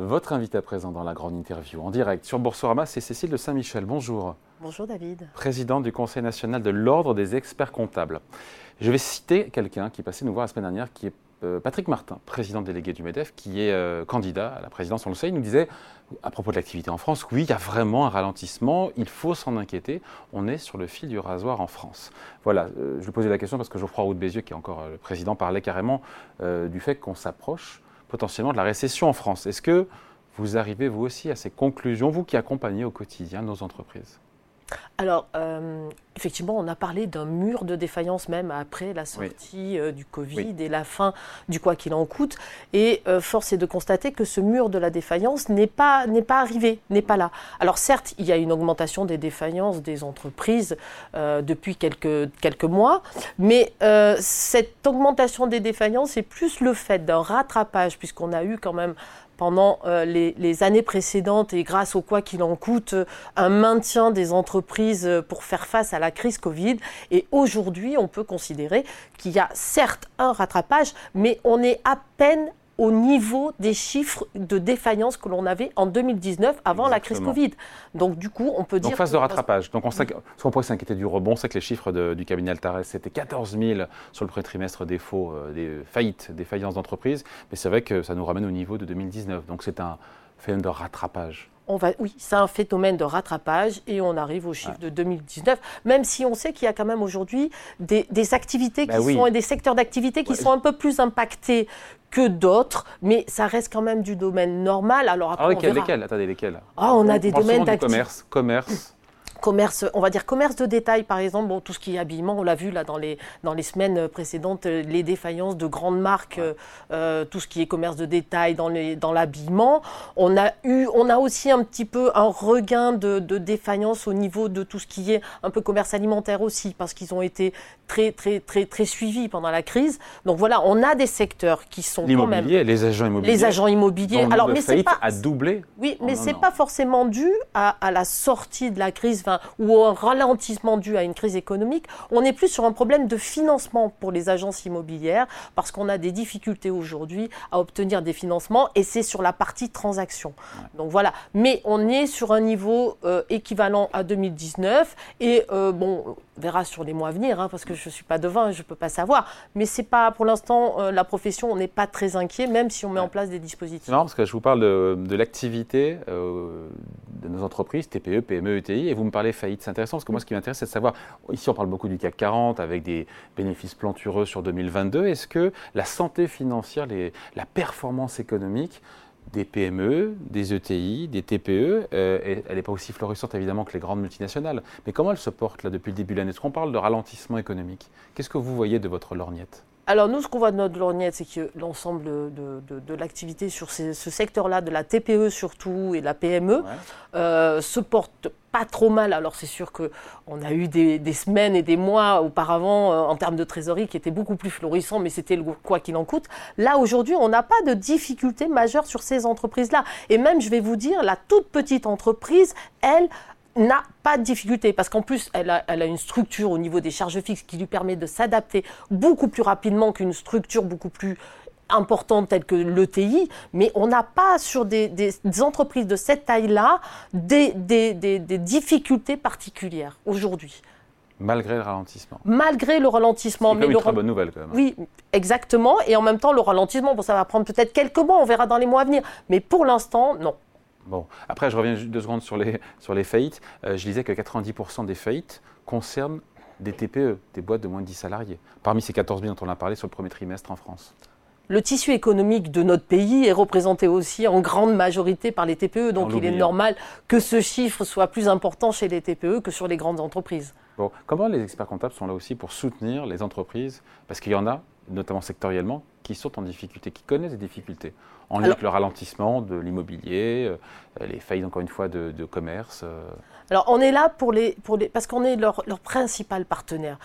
Votre invité à présent dans la grande interview en direct sur Boursorama, c'est Cécile de Saint-Michel. Bonjour. Bonjour David. Présidente du Conseil national de l'Ordre des experts comptables. Je vais citer quelqu'un qui est passé nous voir la semaine dernière, qui est euh, Patrick Martin, président délégué du MEDEF, qui est euh, candidat à la présidence, on le sait, il nous disait, à propos de l'activité en France, oui, il y a vraiment un ralentissement, il faut s'en inquiéter, on est sur le fil du rasoir en France. Voilà, euh, je lui posais la question parce que Geoffroy Roux de Bézieux, qui est encore le président, parlait carrément du fait qu'on s'approche potentiellement de la récession en France. Est-ce que vous arrivez vous aussi à ces conclusions, vous qui accompagnez au quotidien nos entreprises? Alors, euh, effectivement, on a parlé d'un mur de défaillance même après la sortie euh, du Covid et la fin du quoi qu'il en coûte. Et euh, force est de constater que ce mur de la défaillance n'est pas, n'est pas arrivé, n'est pas là. Alors certes, il y a une augmentation des défaillances des entreprises depuis quelques, quelques mois, mais cette augmentation des défaillances est plus le fait d'un rattrapage, puisqu'on a eu quand même pendant euh, les, années précédentes et grâce au quoi qu'il en coûte, euh, un maintien des entreprises euh, pour faire face à la crise Covid. Et aujourd'hui, on peut considérer qu'il y a certes un rattrapage, mais on est à peine au niveau des chiffres de défaillance que l'on avait en 2019 avant la crise Covid. Donc du coup, on peut dire... Donc phase de rattrapage. Donc on, on pourrait s'inquiéter du rebond, c'est que les chiffres du cabinet Altares, c'était 14 000 sur le premier trimestre défaut, euh, des faillites, des faillances d'entreprises, mais c'est vrai que ça nous ramène au niveau de 2019. Donc c'est un phénomène de rattrapage. On va, oui, c'est un phénomène de rattrapage et on arrive au chiffre de 2019, même si on sait qu'il y a quand même aujourd'hui des, activités bah qui sont et des secteurs d'activité qui sont un peu plus impactés que d'autres, mais ça reste quand même du domaine normal. Alors après, ah, lesquels, Attendez, lesquels? Ah, on a des domaines d'activité. Commerce, commerce commerce, on va dire commerce de détail par exemple, bon, tout ce qui est habillement, on l'a vu là dans les, dans les semaines précédentes, les défaillances de grandes marques, euh, tout ce qui est commerce de détail dans, les, dans l'habillement. On a eu, on a aussi un petit peu un regain de, de défaillance au niveau de tout ce qui est un peu commerce alimentaire aussi, parce qu'ils ont été très très très très suivis pendant la crise. Donc voilà, on a des secteurs qui sont quand même les agents immobiliers, les agents immobiliers. Alors mais c'est pas a doublé. Oui, mais c'est pas forcément dû à, à la sortie de la crise ou un ralentissement dû à une crise économique, on est plus sur un problème de financement pour les agences immobilières parce qu'on a des difficultés aujourd'hui à obtenir des financements et c'est sur la partie transaction. Donc voilà, mais on est sur un niveau euh, équivalent à 2019 et euh, bon, on verra sur les mois à venir hein, parce que je ne suis pas devin et je ne peux pas savoir, mais c'est pas pour l'instant euh, la profession, on n'est pas très inquiet même si on met en place des dispositifs. Marrant parce que je vous parle de, l'activité de nos entreprises, TPE, PME, ETI et vous me parlez faillite. C'est intéressant parce que moi, ce qui m'intéresse, c'est de savoir, ici on parle beaucoup du CAC 40 avec des bénéfices plantureux sur 2022. Est-ce que la santé financière, la performance économique des PME, des ETI, des TPE, euh, elle n'est pas aussi florissante évidemment que les grandes multinationales? Mais comment elle se porte là depuis le début de l'année? Est-ce qu'on parle de ralentissement économique Qu'est-ce que vous voyez de votre lorgnette? Alors nous, ce qu'on voit de notre lorgnette, c'est que l'ensemble de, l'activité sur ce secteur-là, de la TPE surtout et de la PME, euh, se porte pas trop mal. Alors c'est sûr qu'on a eu des, semaines et des mois auparavant euh, en termes de trésorerie qui étaient beaucoup plus florissants, mais c'était le quoi qu'il en coûte. Là aujourd'hui, on n'a pas de difficultés majeures sur ces entreprises-là. Et même, je vais vous dire, la toute petite entreprise, elle, n'a pas de difficulté parce qu'en plus, elle a, elle a, une structure au niveau des charges fixes qui lui permet de s'adapter beaucoup plus rapidement qu'une structure beaucoup plus importante telle que l'ETI, mais on n'a pas sur des, des, entreprises de cette taille-là des, des, des, difficultés particulières aujourd'hui. Malgré le ralentissement. Malgré le ralentissement. C'est une très bonne nouvelle quand même. Oui, exactement. Et en même temps, le ralentissement, bon, ça va prendre peut-être quelques mois, on verra dans les mois à venir. Mais pour l'instant, non. Bon, après, je reviens deux secondes sur les, sur les faillites. Euh, je disais que 90% des faillites concernent des TPE, des boîtes de moins de 10 salariés. Parmi ces 14 000 dont on a parlé sur le premier trimestre en France. Le tissu économique de notre pays est représenté aussi en grande majorité par les TPE, donc il est normal que ce chiffre soit plus important chez les TPE que sur les grandes entreprises. Bon, comment les experts comptables sont là aussi pour soutenir les entreprises? Parce qu'il y en a, notamment sectoriellement, qui sont en difficulté, qui connaissent des difficultés, en lien avec le ralentissement de l'immobilier, euh, les faillites encore une fois de, commerce. Euh. Alors on est là pour les, pour les parce qu'on est leur, leur, principal partenaire.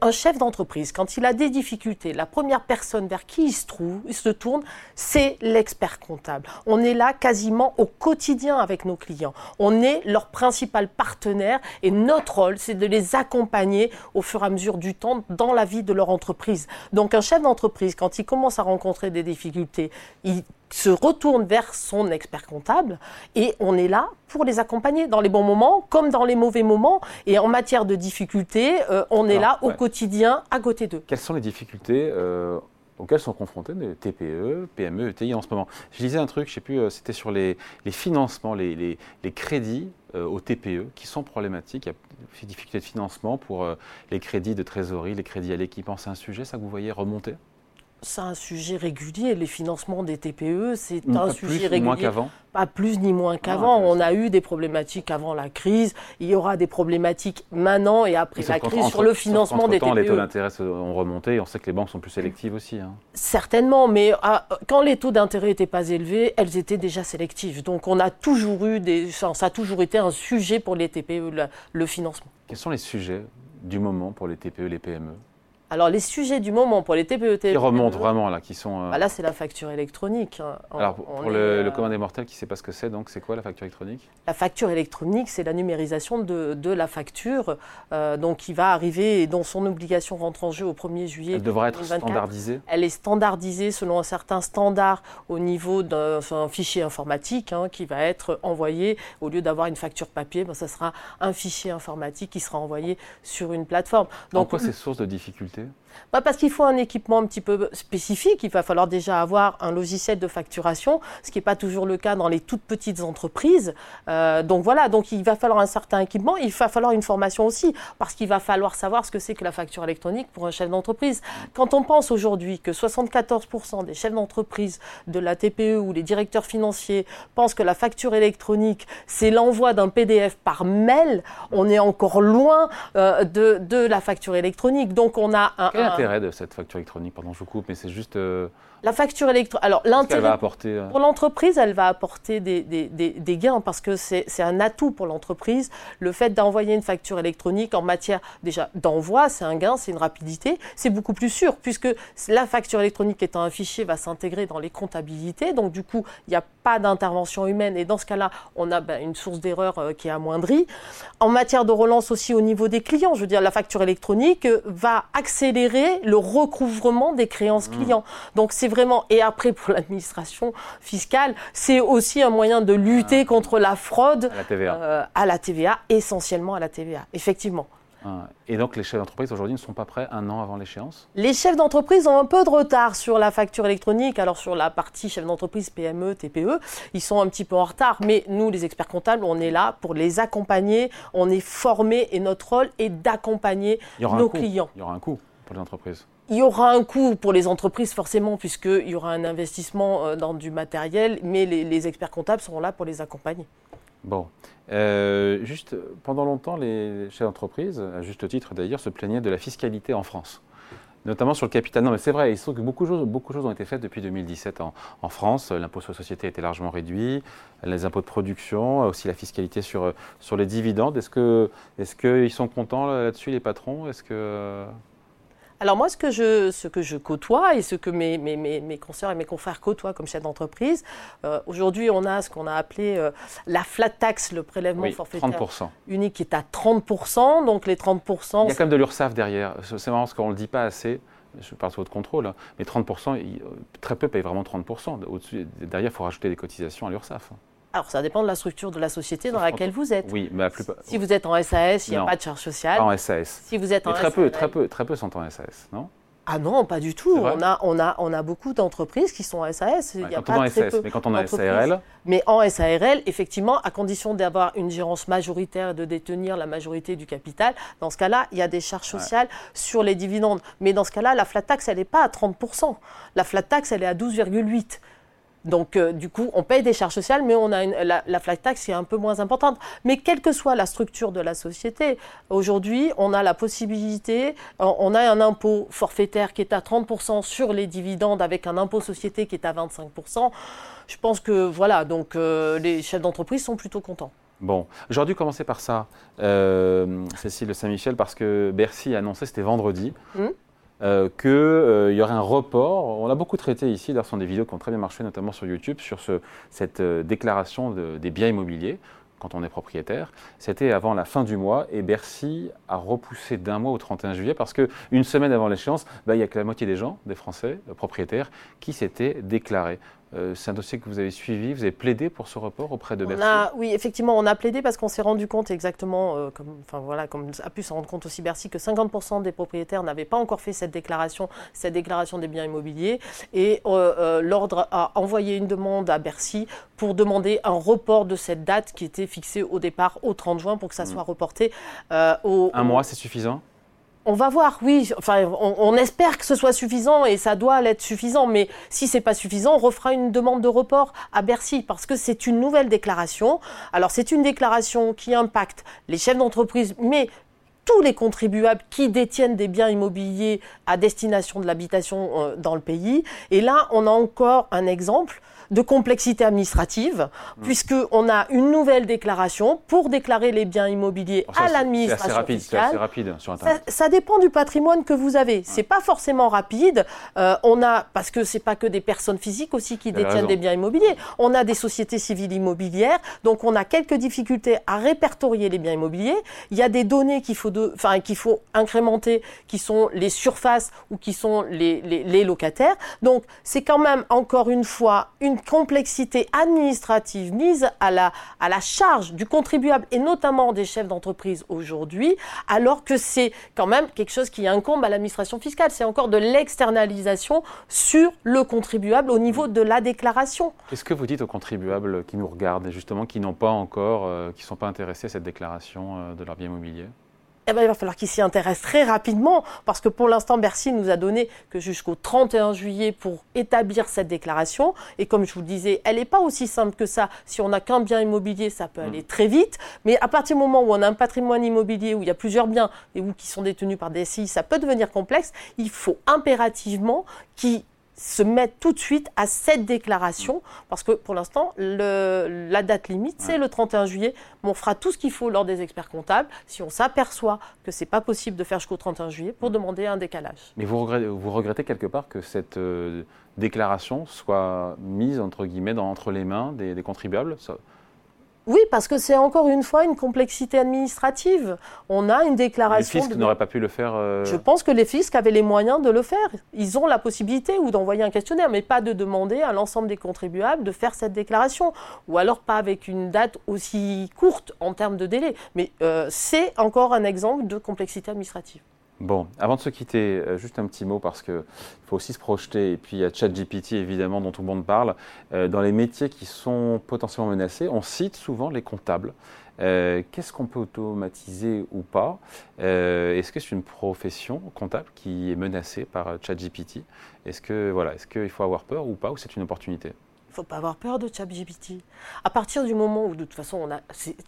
Un chef d'entreprise, quand il a des difficultés, la première personne vers qui il se trouve, il se tourne, c'est l'expert comptable. On est là quasiment au quotidien avec nos clients. On est leur principal partenaire et notre rôle, c'est de les accompagner au fur et à mesure du temps dans la vie de leur entreprise. Donc un chef d'entreprise, quand il commence à rencontrer des difficultés, il se retourne vers son expert comptable et on est là pour les accompagner dans les bons moments comme dans les mauvais moments. Et en matière de difficultés, euh, on est là au quotidien à côté d'eux. Quelles sont les difficultés euh, auxquelles sont confrontés les TPE, PME, ETI en ce moment? Je disais un truc, je ne sais plus, euh, c'était sur les, financements, les, crédits aux TPE qui sont problématiques. Il y a des difficultés de financement pour les crédits de trésorerie, les crédits à l'équipement. C'est un sujet, ça, que vous voyez remonter? C'est un sujet régulier. Les financements des TPE, c'est un sujet régulier. Moins qu'avant. Pas plus ni moins ah, qu'avant. on a eu des problématiques avant la crise. Il y aura des problématiques maintenant et après la crise sur le financement des TPE. Les taux d'intérêt ont remonté. Et on sait que les banques sont plus sélectives aussi. Hein. Certainement, mais ah, quand les taux d'intérêt n'étaient pas élevés, elles étaient déjà sélectives. Donc on a toujours eu des, ça a toujours été un sujet pour les TPE le financement. Quels sont les sujets du moment pour les TPE, les PME alors, les sujets du moment pour les TPE, Qui remontent vraiment, là, qui sont. Euh, bah là, c'est la facture électronique. Hein. Alors, pour le, le, commun des mortels qui ne sait pas ce que c'est, donc, c'est quoi la facture électronique? La facture électronique, c'est la numérisation de, de la facture, euh, donc, qui va arriver et dont son obligation rentre en jeu au 1er juillet. Elle devra être standardisée? Elle est standardisée selon un certain standard au niveau d'un fichier informatique hein, qui va être envoyé, au lieu d'avoir une facture papier, ben, ça sera un fichier informatique qui sera envoyé sur une plateforme. Donc, en quoi c'est source de difficulté Yeah. Bah, parce qu'il faut un équipement un petit peu spécifique. Il va falloir déjà avoir un logiciel de facturation, ce qui n'est pas toujours le cas dans les toutes petites entreprises. Euh, donc voilà, donc il va falloir un certain équipement. Il va falloir une formation aussi, parce qu'il va falloir savoir ce que c'est que la facture électronique pour un chef d'entreprise. Quand on pense aujourd'hui que 74% des chefs d'entreprise de la TPE ou les directeurs financiers pensent que la facture électronique, c'est l'envoi d'un PDF par mail, on est encore loin euh, de, de la facture électronique. Donc on a un, quel est l'intérêt de cette facture électronique Pardon, je vous coupe, mais c'est juste. Euh, la facture électronique. Alors, l'intérêt. va apporter. Euh, pour l'entreprise, elle va apporter des, des, des, gains parce que c'est un atout pour l'entreprise. Le fait d'envoyer une facture électronique en matière déjà d'envoi, c'est un gain, c'est une rapidité. C'est beaucoup plus sûr puisque la facture électronique étant un fichier va s'intégrer dans les comptabilités. Donc, du coup, il n'y a pas d'intervention humaine et dans ce cas-là, on a ben, une source d'erreur euh, qui est amoindrie. En matière de relance aussi au niveau des clients, je veux dire, la facture électronique va accélérer le recouvrement des créances mmh. clients. Donc, c'est vraiment, et après pour l'administration fiscale, c'est aussi un moyen de lutter ah. contre la fraude à la, TVA. Euh, à la TVA, essentiellement à la TVA, effectivement. Ah. Et donc les chefs d'entreprise aujourd'hui ne sont pas prêts un an avant l'échéance? Les chefs d'entreprise ont un peu de retard sur la facture électronique. Alors sur la partie chef d'entreprise PME, TPE, ils sont un petit peu en retard. Mais nous, les experts comptables, on est là pour les accompagner. On est formés et notre rôle est d'accompagner nos clients. Il y aura un coût pour les entreprises il y aura un coût pour les entreprises forcément, puisqu'il y aura un investissement euh, dans du matériel, mais les, experts comptables seront là pour les accompagner. Bon. Euh, juste, pendant longtemps, les chefs d'entreprise, à juste titre d'ailleurs, se plaignaient de la fiscalité en France notamment sur le capital. Non, mais c'est vrai, il se trouve que beaucoup de, choses, beaucoup de choses ont été faites depuis 2017 en, France. L'impôt sur la société a été largement réduit, les impôts de production, aussi la fiscalité sur, sur les dividendes. Est-ce qu'ils est qu'ils sont contents là-dessus, les patrons? Est-ce que. Alors moi, ce que je, ce que je côtoie et ce que mes, mes, mes, mes consoeurs et mes confrères côtoient comme chefs d'entreprise, euh, aujourd'hui, on a ce qu'on a appelé euh, la flat tax, le prélèvement forfaitaire 30%. unique qui est à 30%. Donc les 30%... Il y a quand même de l'URSSAF derrière. C'est marrant parce qu'on ne le dit pas assez. Je parle sous votre contrôle, hein. mais 30%, très peu payent vraiment 30%. Au-dessus, derrière, il faut rajouter des cotisations à l'URSSAF. Alors, ça dépend de la structure de la société dans laquelle vous êtes. Oui, mais la plupart. Si vous êtes en SAS, il n'y a pas de charge sociale. Pas en SAS. Si vous êtes en très peu, très peu, très peu sont en SAS, non? Ah non, pas du tout. On a, on, a, on a beaucoup d'entreprises qui sont en SAS. il y a pas SAS, mais quand on a SARL Mais en SARL, effectivement, à condition d'avoir une gérance majoritaire et de détenir la majorité du capital, dans ce cas-là, il y a des charges sociales sur les dividendes. Mais dans ce cas-là, la flat tax, elle n'est pas à 30%. La flat tax, elle est à 12,8%. Donc, euh, du coup, on paye des charges sociales, mais on a la, la, flat tax est un peu moins importante. Mais quelle que soit la structure de la société, aujourd'hui, on a la possibilité, on a un impôt forfaitaire qui est à 30% sur les dividendes avec un impôt société qui est à 25%. Je pense que, voilà, donc euh, les chefs d'entreprise sont plutôt contents. Bon, j'aurais dû commencer par ça, euh, Cécile Saint-Michel, parce que Bercy a annoncé, c'était vendredi, hum? Euh, qu'il euh, y aurait un report. On l'a beaucoup traité ici, d'ailleurs, ce sont des vidéos qui ont très bien marché, notamment sur YouTube, sur ce, cette euh, déclaration des biens immobiliers quand on est propriétaire. C'était avant la fin du mois et Bercy a repoussé d'un mois au 31 juillet parce qu'une semaine avant l'échéance, bah, il n'y a que la moitié des gens, des Français, propriétaires, qui s'étaient déclarés. Euh, c'est un dossier que vous avez suivi, vous avez plaidé pour ce report auprès de Bercy Oui, effectivement, on a plaidé parce qu'on s'est rendu compte exactement, euh, comme, enfin, voilà, comme a pu se rendre compte aussi Bercy, que 50% des propriétaires n'avaient pas encore fait cette déclaration, cette déclaration des biens immobiliers. Et euh, l'ordre a envoyé une demande à Bercy pour demander un report de cette date qui était fixée au départ au 30 juin pour que ça hmm. soit reporté au... Un mois, c'est suffisant? On va voir, oui. Enfin, on, espère que ce soit suffisant et ça doit l'être suffisant. Mais si c'est pas suffisant, on refera une demande de report à Bercy parce que c'est une nouvelle déclaration. Alors c'est une déclaration qui impacte les chefs d'entreprise, mais tous les contribuables qui détiennent des biens immobiliers à destination de l'habitation euh, dans le pays. Et là, on a encore un exemple de complexité administrative, mmh. puisqu'on a une nouvelle déclaration pour déclarer les biens immobiliers à l'administration. C'est assez rapide sur Internet. Ça, dépend du patrimoine que vous avez. C'est pas forcément rapide. Euh, on a parce que c'est pas que des personnes physiques aussi qui détiennent des biens immobiliers. On a des sociétés civiles immobilières, donc on a quelques difficultés à répertorier les biens immobiliers. Il y a des données qu'il faut, enfin qu'il faut incrémenter, qui sont les surfaces ou qui sont les, les, les locataires. Donc c'est quand même encore une fois une complexité administrative mise à la, à la charge du contribuable et notamment des chefs d'entreprise aujourd'hui, alors que c'est quand même quelque chose qui incombe à l'administration fiscale. C'est encore de l'externalisation sur le contribuable au niveau de la déclaration. Qu'est-ce que vous dites aux contribuables qui nous regardent et justement qui n'ont pas encore, euh, qui ne sont pas intéressés à cette déclaration euh, de leur bien immobilier? Eh ben, il va falloir qu'ils s'y intéressent très rapidement, parce que pour l'instant, Bercy nous a donné que jusqu'au 31 juillet pour établir cette déclaration. Et comme je vous le disais, elle n'est pas aussi simple que ça. Si on n'a qu'un bien immobilier, ça peut aller mm. très vite. Mais à partir du moment où on a un patrimoine immobilier, où il y a plusieurs biens et où qui sont détenus par des SCI, ça peut devenir complexe. Il faut impérativement qu'ils se mettre tout de suite à cette déclaration, parce que pour l'instant, la date limite, c'est le 31 juillet. on fera tout ce qu'il faut lors des experts comptables si on s'aperçoit que ce n'est pas possible de faire jusqu'au 31 juillet pour demander un décalage. Mais vous regrettez, vous regrettez quelque part que cette euh, déclaration soit mise entre guillemets dans, entre les mains des, des contribuables? Oui, parce que c'est encore une fois une complexité administrative. On a une déclaration. Les fiscs n'auraient pas pu le faire euh, Je pense que les fiscs avaient les moyens de le faire. Ils ont la possibilité ou d'envoyer un questionnaire, mais pas de demander à l'ensemble des contribuables de faire cette déclaration. Ou alors pas avec une date aussi courte en termes de délai. Mais euh, c'est encore un exemple de complexité administrative. Bon, avant de se quitter, euh, juste un petit mot parce qu'il faut aussi se projeter. Et puis il y a ChatGPT évidemment dont tout le monde parle. Euh, dans les métiers qui sont potentiellement menacés, on cite souvent les comptables. Euh, qu'est-ce qu'on peut automatiser ou pas? Est-ce que c'est une profession comptable qui est menacée par ChatGPT? Est-ce que voilà, est-ce qu'il faut avoir peur ou pas ou c'est une opportunité? Il ne faut pas avoir peur de ChatGPT. À partir du moment où, de toute façon,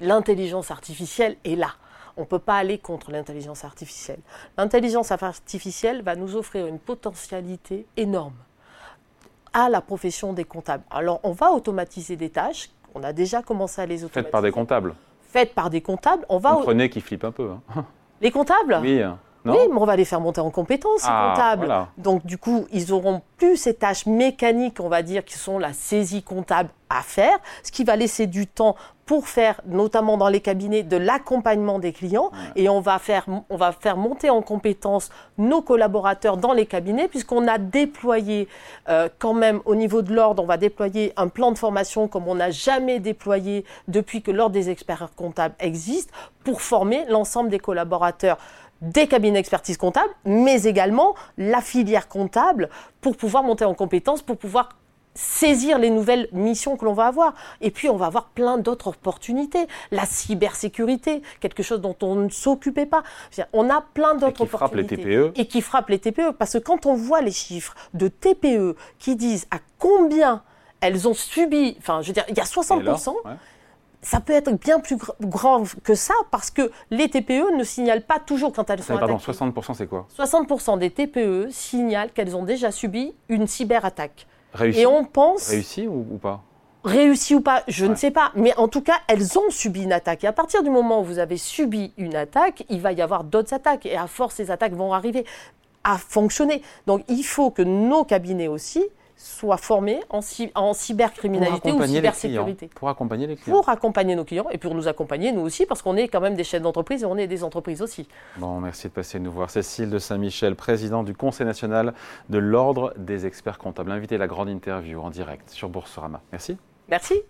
l'intelligence artificielle est là on ne peut pas aller contre l'intelligence artificielle. L'intelligence artificielle va nous offrir une potentialité énorme à la profession des comptables. Alors, on va automatiser des tâches. On a déjà commencé à les automatiser. Faites par des comptables. Faites par des comptables. On va. Comprenez qui flippent un peu. Hein. Les comptables? Oui. Oui, mais on va les faire monter en compétences, ces ah, comptables. Donc, du coup, ils auront plus ces tâches mécaniques, on va dire, qui sont la saisie comptable à faire, ce qui va laisser du temps pour faire, notamment dans les cabinets, de l'accompagnement des clients. Et on va, faire, on va faire monter en compétence nos collaborateurs dans les cabinets, puisqu'on a déployé euh, quand même au niveau de l'ordre, on va déployer un plan de formation comme on n'a jamais déployé depuis que l'ordre des experts comptables existe, pour former l'ensemble des collaborateurs des cabinets d'expertise comptable, mais également la filière comptable pour pouvoir monter en compétence, pour pouvoir saisir les nouvelles missions que l'on va avoir. Et puis, on va avoir plein d'autres opportunités. La cybersécurité, quelque chose dont on ne s'occupait pas. On a plein d'autres opportunités. Et qui frappe les TPE. Et qui frappe les TPE. Parce que quand on voit les chiffres de TPE qui disent à combien elles ont subi, enfin, je veux dire, il y a 60%. Ça peut être bien plus grand que ça parce que les TPE ne signalent pas toujours quand elles sont pardon, 60% c'est quoi? 60% des TPE signalent qu'elles ont déjà subi une cyberattaque. Réussi. Et on pense. Réussi ou, pas? Réussi ou pas, je ne sais pas. Mais en tout cas, elles ont subi une attaque. Et à partir du moment où vous avez subi une attaque, il va y avoir d'autres attaques. Et à force, ces attaques vont arriver à fonctionner. Donc il faut que nos cabinets aussi soient formés en, en cybercriminalité ou cybersécurité. Pour accompagner les clients. Pour accompagner nos clients et pour nous accompagner nous aussi, parce qu'on est quand même des chefs d'entreprise et on est des entreprises aussi. Bon, merci de passer nous voir. Cécile de Saint-Michel, présidente du Conseil national de l'Ordre des experts comptables. Invité à la grande interview en direct sur Boursorama. Merci. Merci.